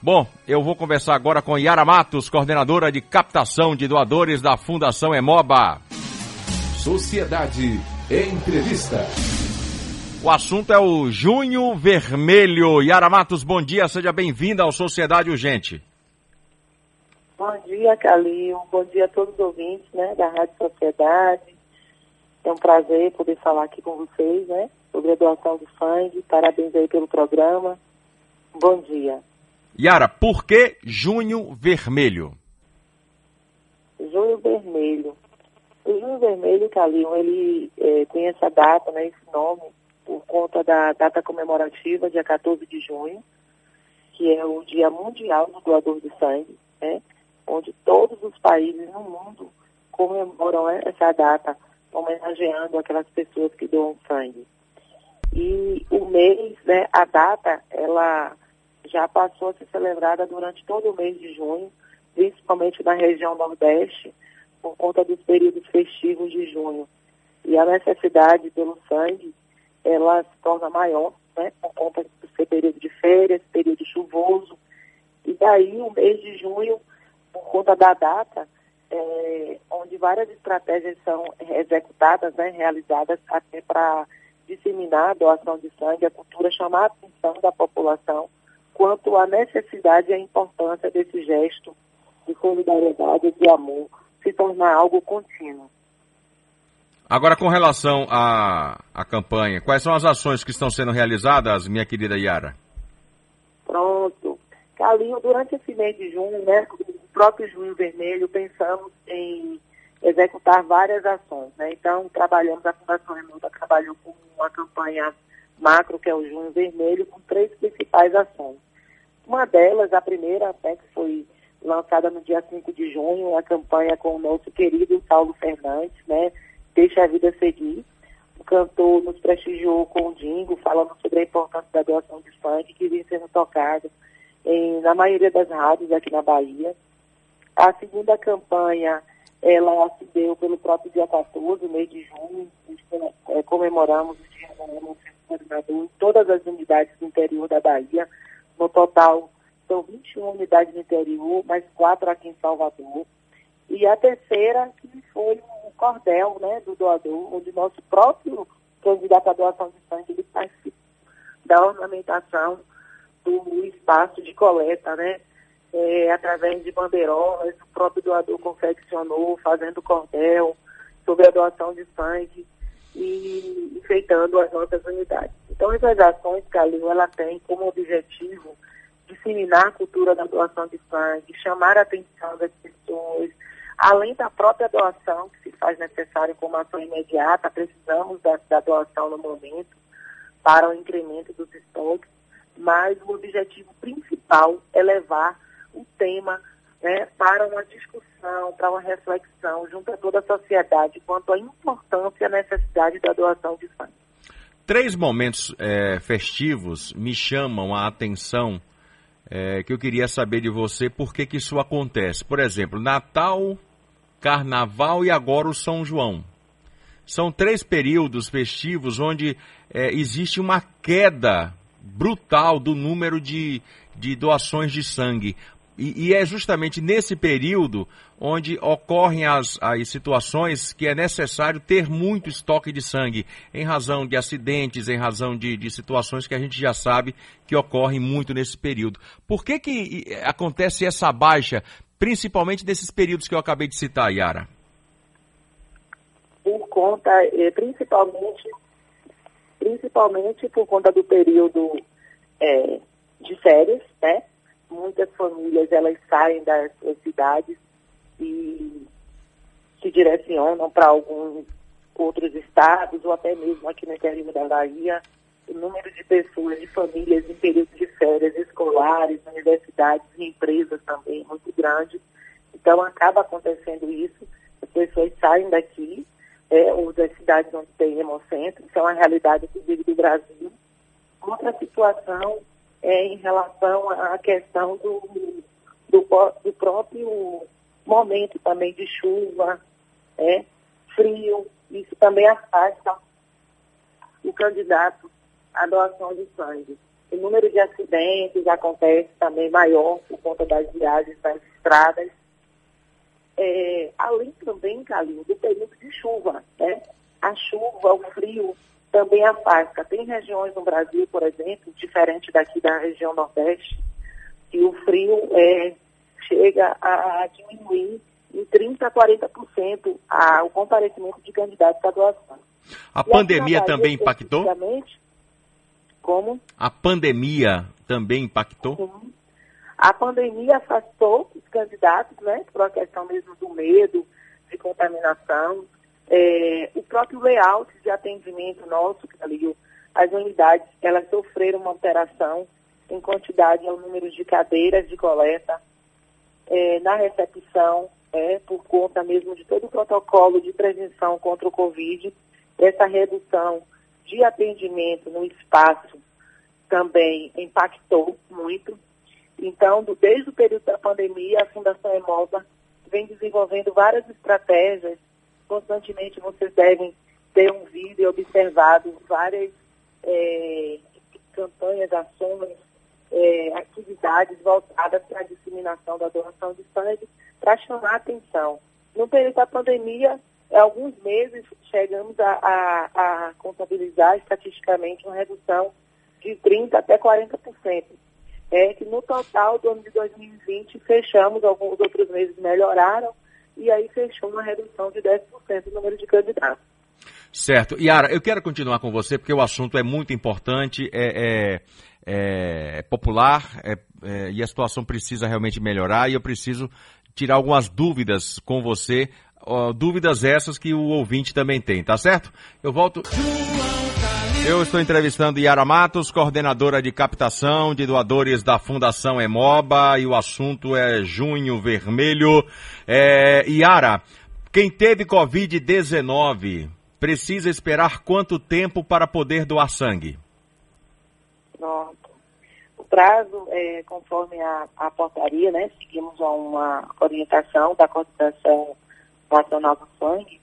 Bom, eu vou conversar agora com Yara Matos, coordenadora de captação de doadores da Fundação Emoba. Sociedade Entrevista. O assunto é o Junho Vermelho. Yara Matos, bom dia, seja bem-vinda ao Sociedade Urgente. Bom dia, Calil. Bom dia a todos os ouvintes né, da Rádio Sociedade. É um prazer poder falar aqui com vocês, né? Sobre a doação de sangue. Parabéns aí pelo programa. Bom dia. Yara, por que Junho Vermelho? Junho Vermelho. O Junho Vermelho, Calil, ele é, tem essa data, né, esse nome, por conta da data comemorativa, dia 14 de junho, que é o Dia Mundial do Doador de Sangue, né? onde todos os países no mundo comemoram essa data, homenageando aquelas pessoas que doam sangue. E o mês, né, a data, ela já passou a ser celebrada durante todo o mês de junho, principalmente na região Nordeste, por conta dos períodos festivos de junho. E a necessidade pelo sangue, ela se torna maior, né, por conta do ser período de férias, período chuvoso. E daí o mês de junho por conta da data, é, onde várias estratégias são executadas, né, realizadas até para disseminar a doação de sangue, a cultura, chamar a atenção da população quanto à necessidade e à importância desse gesto de solidariedade e de amor se tornar algo contínuo. Agora, com relação à, à campanha, quais são as ações que estão sendo realizadas, minha querida Yara? Pronto. Calinho, durante esse mês de junho, né, próprio Junho Vermelho, pensamos em executar várias ações. Né? Então, trabalhamos, a Fundação Remota trabalhou com uma campanha macro, que é o Junho Vermelho, com três principais ações. Uma delas, a primeira até que foi lançada no dia 5 de junho, a campanha com o nosso querido Paulo Fernandes, né? Deixa a Vida Seguir. O cantor nos prestigiou com o Dingo, falando sobre a importância da doação de sangue, que vem sendo tocado em, na maioria das rádios aqui na Bahia. A segunda campanha, ela se deu pelo próprio dia 14, mês de junho, é, comemoramos o Dia do Coordenador em todas as unidades do interior da Bahia. No total, são 21 unidades no interior, mais quatro aqui em Salvador. E a terceira, que foi o cordel né, do doador, onde nosso próprio candidato à doação de sangue ele participa da ornamentação do espaço de coleta, né? é, através de bandeirolas, o próprio doador confeccionou, fazendo cordel, sobre a doação de sangue e enfeitando as nossas unidades. Então, essas ações, Calil, ela tem como objetivo disseminar a cultura da doação de sangue, chamar a atenção das pessoas, além da própria doação, que se faz necessário como ação imediata, precisamos da, da doação no momento para o incremento dos estoques, mas o objetivo principal é levar o tema né, para uma discussão, para uma reflexão junto a toda a sociedade quanto à importância e a necessidade da doação de sangue. Três momentos é, festivos me chamam a atenção é, que eu queria saber de você por que, que isso acontece. Por exemplo, Natal, Carnaval e agora o São João. São três períodos festivos onde é, existe uma queda brutal do número de, de doações de sangue. E, e, é justamente nesse período onde ocorrem as, as situações que é necessário ter muito estoque de sangue, em razão de acidentes, em razão de, de situações que a gente já sabe que ocorrem muito nesse período. Por que, que acontece essa baixa, principalmente nesses períodos que eu acabei de citar, Yara? Por conta, eh, principalmente, principalmente por conta do período é, de férias, né? Muitas famílias elas saem das suas cidades e se direcionam para alguns outros estados ou até mesmo aqui no interior da Bahia. O número de pessoas, de famílias em período de férias escolares, universidades e empresas também é muito grande. Então acaba acontecendo isso, as pessoas saem daqui, é, ou das cidades onde tem hemocentro, isso é uma realidade inclusive do Brasil. Outra situação é, em relação à questão do, do, do, próprio momento também de chuva, é, frio, isso também afasta o candidato à doação de sangue. o número de acidentes acontece também maior por conta das viagens das estradas. É, além também, Calil, do período de chuva, né? A chuva, o frio também afasta. Tem regiões no Brasil, por exemplo, diferente daqui da região Nordeste, que o frio é, chega a diminuir em 30% a 40% a, o comparecimento de candidatos à doação. A e pandemia também impactou? Como? A pandemia também impactou? Sim. A pandemia afastou os candidatos, né, por uma questão mesmo do medo, de contaminação. É, o próprio layout de atendimento nosso, ali, as unidades, elas sofreram uma alteração em quantidade ao número de cadeiras de coleta, é, na recepção, é, por conta mesmo de todo o protocolo de prevenção contra o Covid, essa redução de atendimento no espaço também impactou muito. Então, do, desde o período da pandemia, a Fundação Emoba vem desenvolvendo várias estratégias. Constantemente vocês devem ter um e observado várias é, campanhas, ações, é, atividades voltadas para a disseminação da doação de sangue para chamar a atenção. No período da pandemia, em alguns meses, chegamos a, a, a contabilizar estatisticamente uma redução de 30% até 40%. É que no total do ano de 2020 fechamos, alguns outros meses melhoraram, e aí fechou uma redução de 10% do número de candidatos. Certo. Yara, eu quero continuar com você porque o assunto é muito importante, é, é, é popular é, é, e a situação precisa realmente melhorar e eu preciso tirar algumas dúvidas com você ó, dúvidas essas que o ouvinte também tem, tá certo? Eu volto. Eu estou entrevistando Yara Matos, coordenadora de captação de doadores da Fundação Emoba, e o assunto é Junho Vermelho. É, Yara, quem teve Covid-19 precisa esperar quanto tempo para poder doar sangue? Pronto. O prazo, é, conforme a, a portaria, né, seguimos uma orientação da Constituição Nacional do Sangue,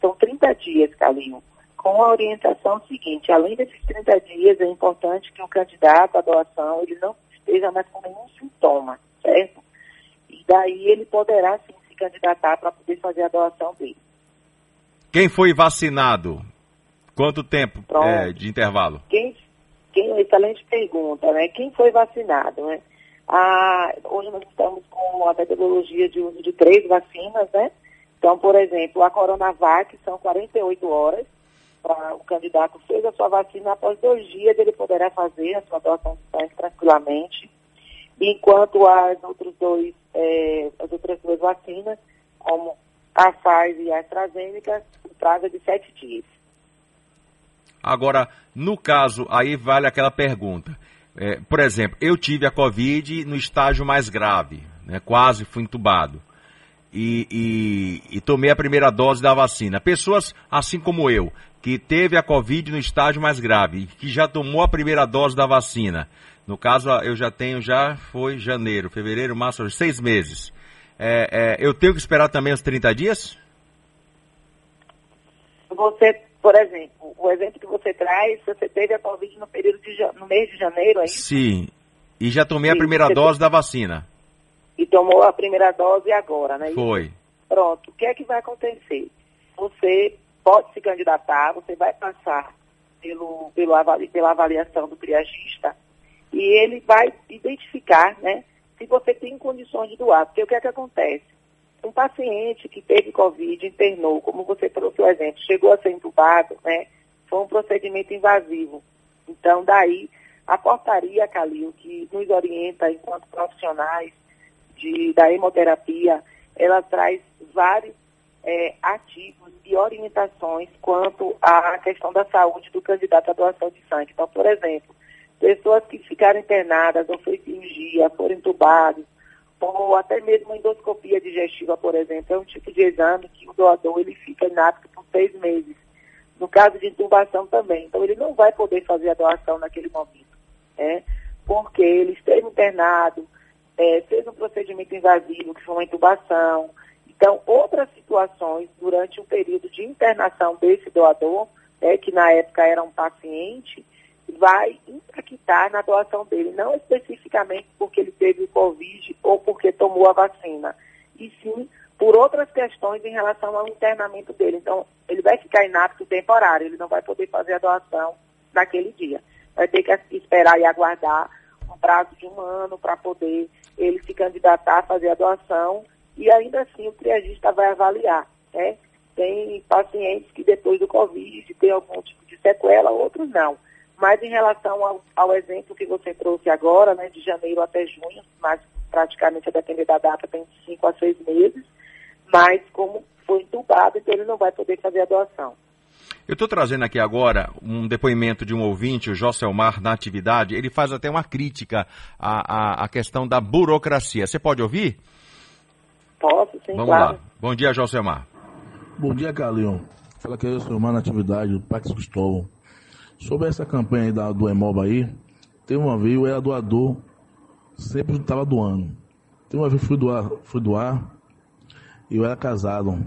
são 30 dias, Calinho, com a orientação seguinte, além desses 30 dias, é importante que o candidato à doação ele não esteja mais com nenhum sintoma, certo? E daí ele poderá sim se candidatar para poder fazer a doação dele. Quem foi vacinado? Quanto tempo é, de intervalo? Quem, quem, excelente pergunta, né? Quem foi vacinado, né? Ah, hoje nós estamos com a metodologia de uso de três vacinas, né? Então, por exemplo, a Coronavac são 48 horas para o candidato fez a sua vacina, após dois dias ele poderá fazer a sua doação de sangue tranquilamente, enquanto as, outros dois, é, as outras duas vacinas, como a Pfizer e a AstraZeneca, prazo é de sete dias. Agora, no caso, aí vale aquela pergunta. É, por exemplo, eu tive a Covid no estágio mais grave, né, quase fui entubado e, e, e, tomei a primeira dose da vacina. Pessoas assim como eu, que teve a Covid no estágio mais grave, que já tomou a primeira dose da vacina. No caso, eu já tenho, já foi janeiro, fevereiro, março, seis meses. É, é, eu tenho que esperar também os 30 dias? Você, por exemplo, o exemplo que você traz, você teve a Covid no período de, no mês de janeiro, é isso? Sim. E já tomei Sim, a primeira dose da vacina e tomou a primeira dose agora, né? Foi. Pronto. O que é que vai acontecer? Você pode se candidatar, você vai passar pelo, pelo avali, pela avaliação do triagista e ele vai identificar, né, se você tem condições de doar. Porque o que é que acontece? Um paciente que teve Covid, internou, como você trouxe o exemplo, chegou a ser entubado, né, foi um procedimento invasivo. Então, daí, a portaria, Calil, que nos orienta enquanto profissionais de, da hemoterapia, ela traz vários é, ativos e orientações quanto à questão da saúde do candidato à doação de sangue. Então, por exemplo, pessoas que ficaram internadas ou fez cirurgia, foram entubados, ou até mesmo endoscopia digestiva, por exemplo, é um tipo de exame que o doador ele fica inapto por seis meses. No caso de intubação também. Então, ele não vai poder fazer a doação naquele momento, né? porque ele esteve internado, é, fez um procedimento invasivo, que foi uma intubação. Então, outras situações durante o período de internação desse doador, né, que na época era um paciente, vai impactar na doação dele, não especificamente porque ele teve o Covid ou porque tomou a vacina, e sim por outras questões em relação ao internamento dele. Então, ele vai ficar inapto temporário, ele não vai poder fazer a doação naquele dia. Vai ter que esperar e aguardar um prazo de um ano para poder ele se candidatar a fazer a doação e ainda assim o triagista vai avaliar. Né? Tem pacientes que depois do Covid tem algum tipo de sequela, outros não. Mas em relação ao, ao exemplo que você trouxe agora, né, de janeiro até junho, mas praticamente a depender da data tem cinco a seis meses, mas como foi entubado, então ele não vai poder fazer a doação. Eu estou trazendo aqui agora um depoimento de um ouvinte, o Joselmar, na atividade. Ele faz até uma crítica à, à, à questão da burocracia. Você pode ouvir? Posso, sim, Vamos claro. lá. Bom dia, Joselmar. Bom dia, Carlinhos. Fala que é o Joselmar na atividade do Pax Cristóvão. Sobre essa campanha aí da, do Emoba aí, tem uma vez eu era doador, sempre estava doando. Tem uma vez fui doar, fui doar e eu era casado.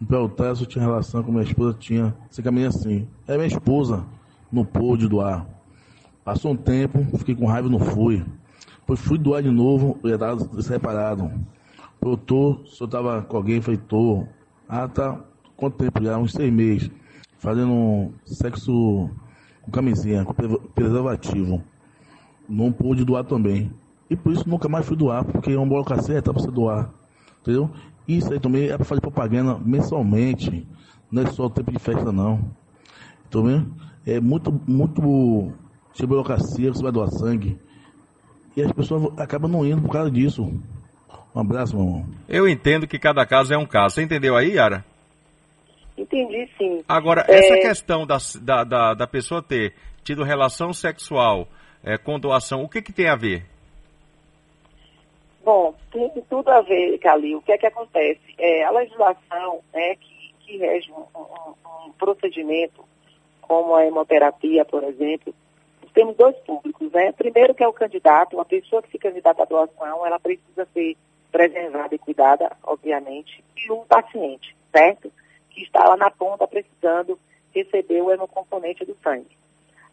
No Peltras eu tinha relação com minha esposa, tinha, sem caminho assim. Aí minha esposa não pôde doar. Passou um tempo, fiquei com raiva e não fui. Depois fui doar de novo, eu era separado. Doutor, se eu tava com alguém, falei, tô. Ah, tá. Quanto tempo já? Uns seis meses. Fazendo um sexo com camisinha, com preservativo. Não pude doar também. E por isso nunca mais fui doar, porque é uma burocracia tá pra você doar. Entendeu? Isso aí também é para fazer propaganda mensalmente. Não é só o tempo de festa, não. Então, vendo? É muito, muito de burocracia, você vai doar sangue. E as pessoas acabam não indo por causa disso. Um abraço, meu irmão. Eu entendo que cada caso é um caso. Você entendeu aí, Yara? Entendi, sim. Agora, essa questão da, da, da, da, pessoa ter tido relação sexual é, com doação, o que, que tem a ver? Bom, tem tudo a ver, Calil. O que é que acontece? É, a legislação né, que, que rege um, um, um, procedimento, como a hemoterapia, por exemplo, temos dois públicos. Né? Primeiro que é o candidato, uma pessoa que se candidata à doação, ela precisa ser preservada e cuidada, obviamente, e um paciente, certo? Que está lá na ponta precisando receber o hemocomponente do sangue.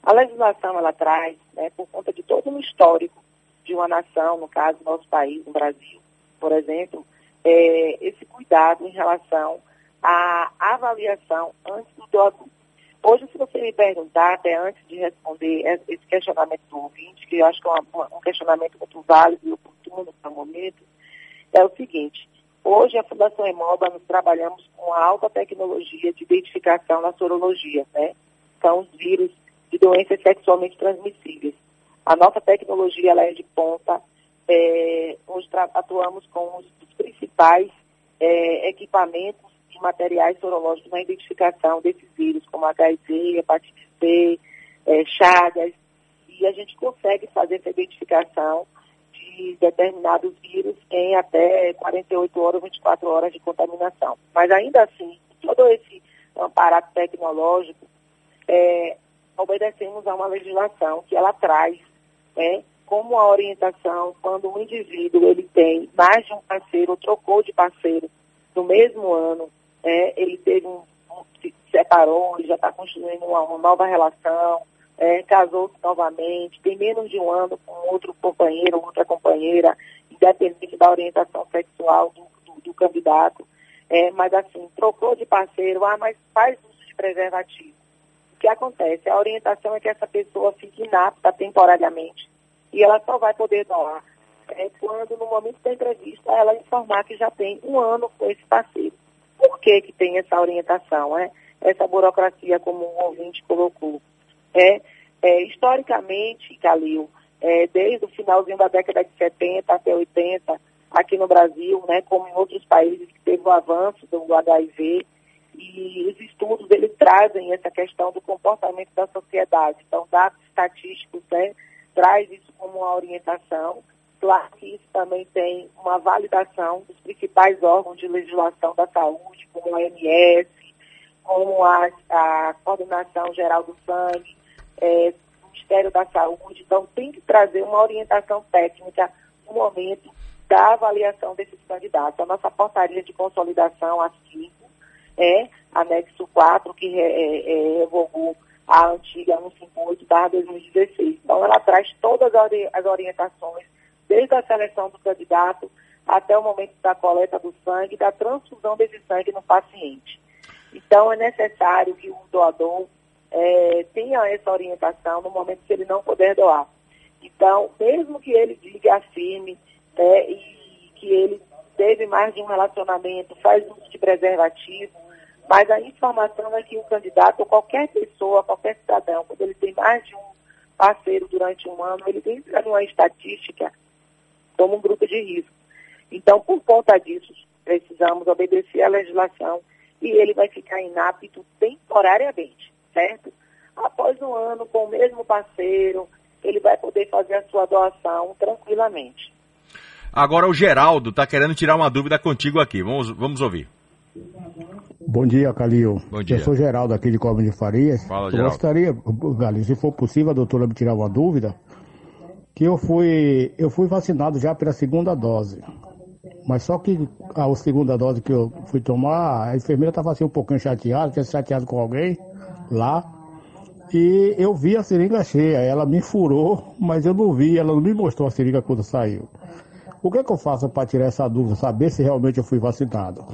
A legislação, ela traz, né, por conta de todo um histórico de uma nação, no caso, nosso país, no Brasil, por exemplo, é, esse cuidado em relação à avaliação antes do doador. Hoje, se você me perguntar, até antes de responder esse questionamento do ouvinte, que eu acho que é uma, um questionamento muito válido e oportuno para o momento, é o seguinte. Hoje, a Fundação Emoba, nós trabalhamos com alta tecnologia de identificação na sorologia, né? São os vírus de doenças sexualmente transmissíveis. A nossa tecnologia ela é de ponta. É, hoje atuamos com os, os principais é, equipamentos e materiais sorológicos na identificação desses vírus, como HIV, hepatite C, é, Chagas, e a gente consegue fazer essa identificação de determinados vírus em até 48 horas, 24 horas de contaminação. Mas ainda assim, todo esse aparato tecnológico, é, obedecemos a uma legislação que ela traz né, como a orientação quando um indivíduo ele tem mais de um parceiro ou trocou de parceiro no mesmo ano, né, ele teve um, se separou, ele já está construindo uma, uma, nova relação, é, casou-se novamente, tem menos de um ano com outro companheiro, outra companheira, independente da orientação sexual do, do, do candidato, é, mas assim, trocou de parceiro, ah, mas faz uso de preservativo o que acontece? A orientação é que essa pessoa fique inapta temporariamente e ela só vai poder doar é, quando, no momento da entrevista, ela informar que já tem um ano com esse parceiro. Por que, que tem essa orientação, é? essa burocracia, como o ouvinte colocou? É, é historicamente, Calil, é, desde o finalzinho da década de 70 até 80, aqui no Brasil, né, como em outros países que teve o avanço do HIV, e os estudos eles trazem essa questão do comportamento da sociedade. Então, dados estatísticos né, traz isso como uma orientação. Claro que isso também tem uma validação dos principais órgãos de legislação da saúde, como a OMS, como a, a Coordenação Geral do Sangue, é, o Ministério da Saúde. Então, tem que trazer uma orientação técnica no momento da avaliação desses candidatos. A nossa portaria de consolidação, a 5, é anexo 4, que é, é, revogou a antiga 158-2016. Então, ela traz todas as orientações, desde a seleção do candidato até o momento da coleta do sangue, da transfusão desse sangue no paciente. Então, é necessário que o doador é, tenha essa orientação no momento que ele não puder doar. Então, mesmo que ele diga, afirme, é, e que ele teve mais de um relacionamento, faz uso de preservativo, mas a informação é que o candidato, ou qualquer pessoa, qualquer cidadão, quando ele tem mais de um parceiro durante um ano, ele entra numa estatística como um grupo de risco. Então, por conta disso, precisamos obedecer à legislação e ele vai ficar inapto temporariamente, certo? Após um ano com o mesmo parceiro, ele vai poder fazer a sua doação tranquilamente. Agora o Geraldo está querendo tirar uma dúvida contigo aqui. Vamos, vamos ouvir. Bom dia, Calil. Bom dia. Eu sou Geraldo aqui de Cobre de Farias. Fala, eu Geraldo. gostaria, Calil, se for possível, a doutora me tirar uma dúvida, que eu fui, eu fui vacinado já pela segunda dose. Mas só que a segunda dose que eu fui tomar, a enfermeira estava assim um pouquinho chateada, tinha chateado com alguém lá. E eu vi a seringa cheia, ela me furou, mas eu não vi, ela não me mostrou a seringa quando saiu. O que, é que eu faço para tirar essa dúvida, saber se realmente eu fui vacinado?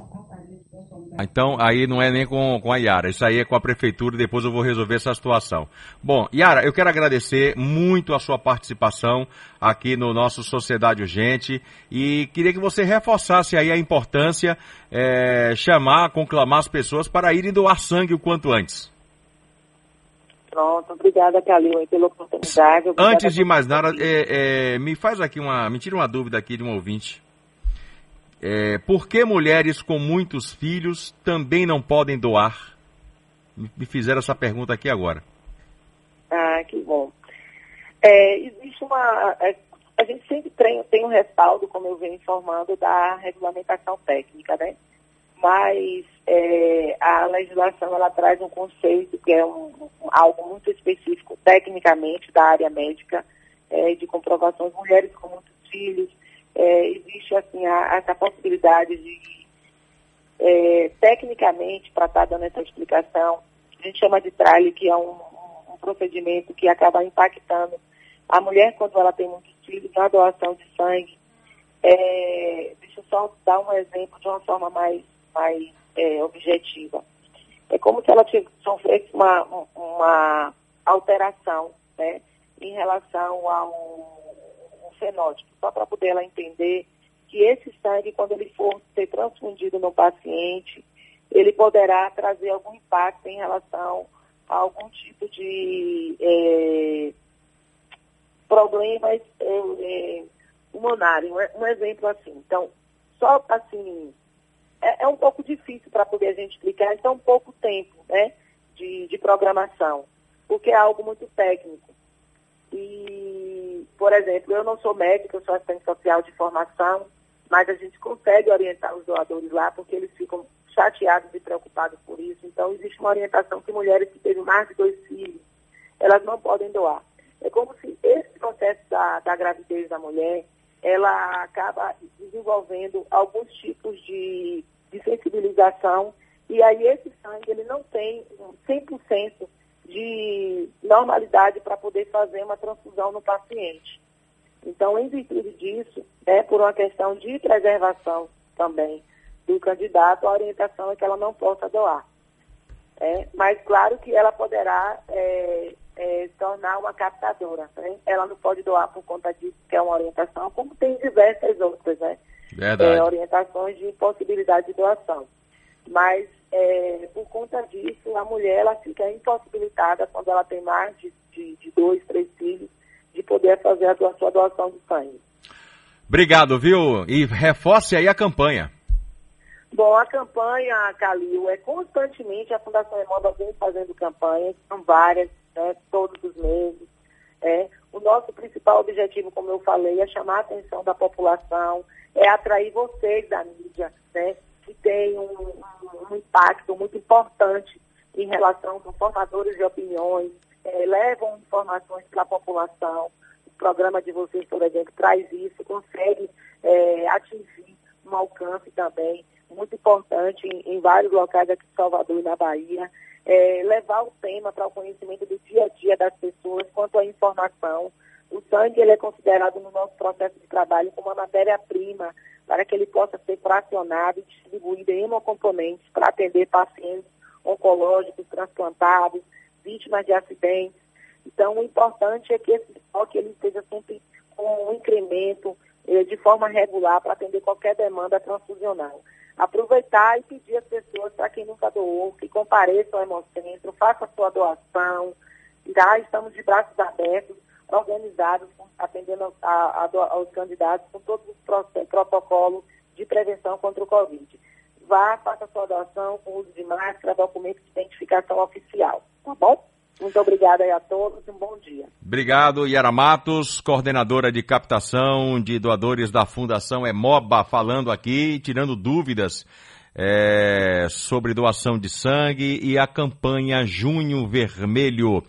Então, aí não é nem com, com a Yara, isso aí é com a prefeitura e depois eu vou resolver essa situação. Bom, Yara, eu quero agradecer muito a sua participação aqui no nosso Sociedade Urgente e queria que você reforçasse aí a importância, é, chamar, conclamar as pessoas para irem doar sangue o quanto antes. Pronto, obrigada, Calil, pela oportunidade. Obrigada Antes de mais nada, é, é, me faz aqui uma. Me tira uma dúvida aqui de um ouvinte. É, por que mulheres com muitos filhos também não podem doar? Me fizeram essa pergunta aqui agora. Ah, que bom. É, existe uma. é, a gente sempre tem, tem um respaldo, como eu venho informando, da regulamentação técnica, né? Mas é, a legislação ela traz um conceito que é um, algo muito específico tecnicamente da área médica é, de comprovações. Mulheres com muitos filhos, é, existe assim a- essa possibilidade de é, tecnicamente, para estar dando essa explicação, a gente chama de tralha, que é um, um procedimento que acaba impactando a mulher quando ela tem muitos filhos na doação de sangue. É, deixa eu só dar um exemplo de uma forma mais, mais é, objetiva. É como se ela tivesse sofresse uma, uma alteração né, em relação a um fenótipo, só para poder ela entender que esse sangue, quando ele for ser transfundido no paciente, ele poderá trazer algum impacto em relação a algum tipo de é, problemas é, é, pulmonares. Um, um exemplo assim. Então, só assim, é, é um pouco difícil para poder a gente explicar, então pouco tempo né, de, de programação, porque é algo muito técnico. E, por exemplo, eu não sou médica, eu sou assistente social de formação, mas a gente consegue orientar os doadores lá, porque eles ficam chateados e preocupados por isso. Então, existe uma orientação que mulheres que têm mais de dois filhos, elas não podem doar. É como se esse processo da, da gravidez da mulher, ela acaba desenvolvendo alguns tipos de, de sensibilização, e aí esse sangue, ele não tem 100% de normalidade para poder fazer uma transfusão no paciente. Então, em virtude disso, né, por uma questão de preservação também do candidato, a orientação é que ela não possa doar. É, mas claro que ela poderá é, é, tornar uma captadora. Né? Ela não pode doar por conta disso, que é uma orientação, como tem diversas outras, né? É, orientações de possibilidade de doação. Mas é, por conta disso, a mulher ela fica impossibilitada quando ela tem mais de, de, de dois, três filhos, de poder fazer a sua doação de sangue. Obrigado, viu? E reforce aí a campanha. Bom, a campanha, Calil, é constantemente a Fundação Emoba vem fazendo campanhas, são várias, né, todos os meses. É. O nosso principal objetivo, como eu falei, é chamar a atenção da população, é atrair vocês da mídia, né, que tem um, um- impacto muito importante em relação com formadores de opiniões, é, levam informações para a população. O programa de vocês, por exemplo, traz isso, consegue é, atingir um alcance também muito importante em, em vários locais aqui de Salvador e na Bahia. é, levar o tema para o conhecimento do dia a dia das pessoas quanto à informação. O sangue ele é considerado no nosso processo de trabalho como uma matéria-prima para que ele possa ser fracionado e distribuído em hemocomponentes para atender pacientes oncológicos, transplantados, vítimas de acidentes. Então, o importante é que esse estoque ele esteja sempre com um incremento eh, de forma regular para atender qualquer demanda transfusional. Aproveitar e pedir às pessoas, para quem nunca doou, que compareçam ao Hemocentro, faça sua doação. Já estamos de braços abertos organizados, atendendo a, a, aos candidatos com todos os protocolos de prevenção contra o Covid. Vá, faça sua doação com uso de máscara, documento de identificação oficial, tá bom? Muito obrigada a todos e um bom dia. Obrigado, Yara Matos, coordenadora de captação de doadores da Fundação Emoba, falando aqui, tirando dúvidas é, sobre doação de sangue e a campanha Junho Vermelho.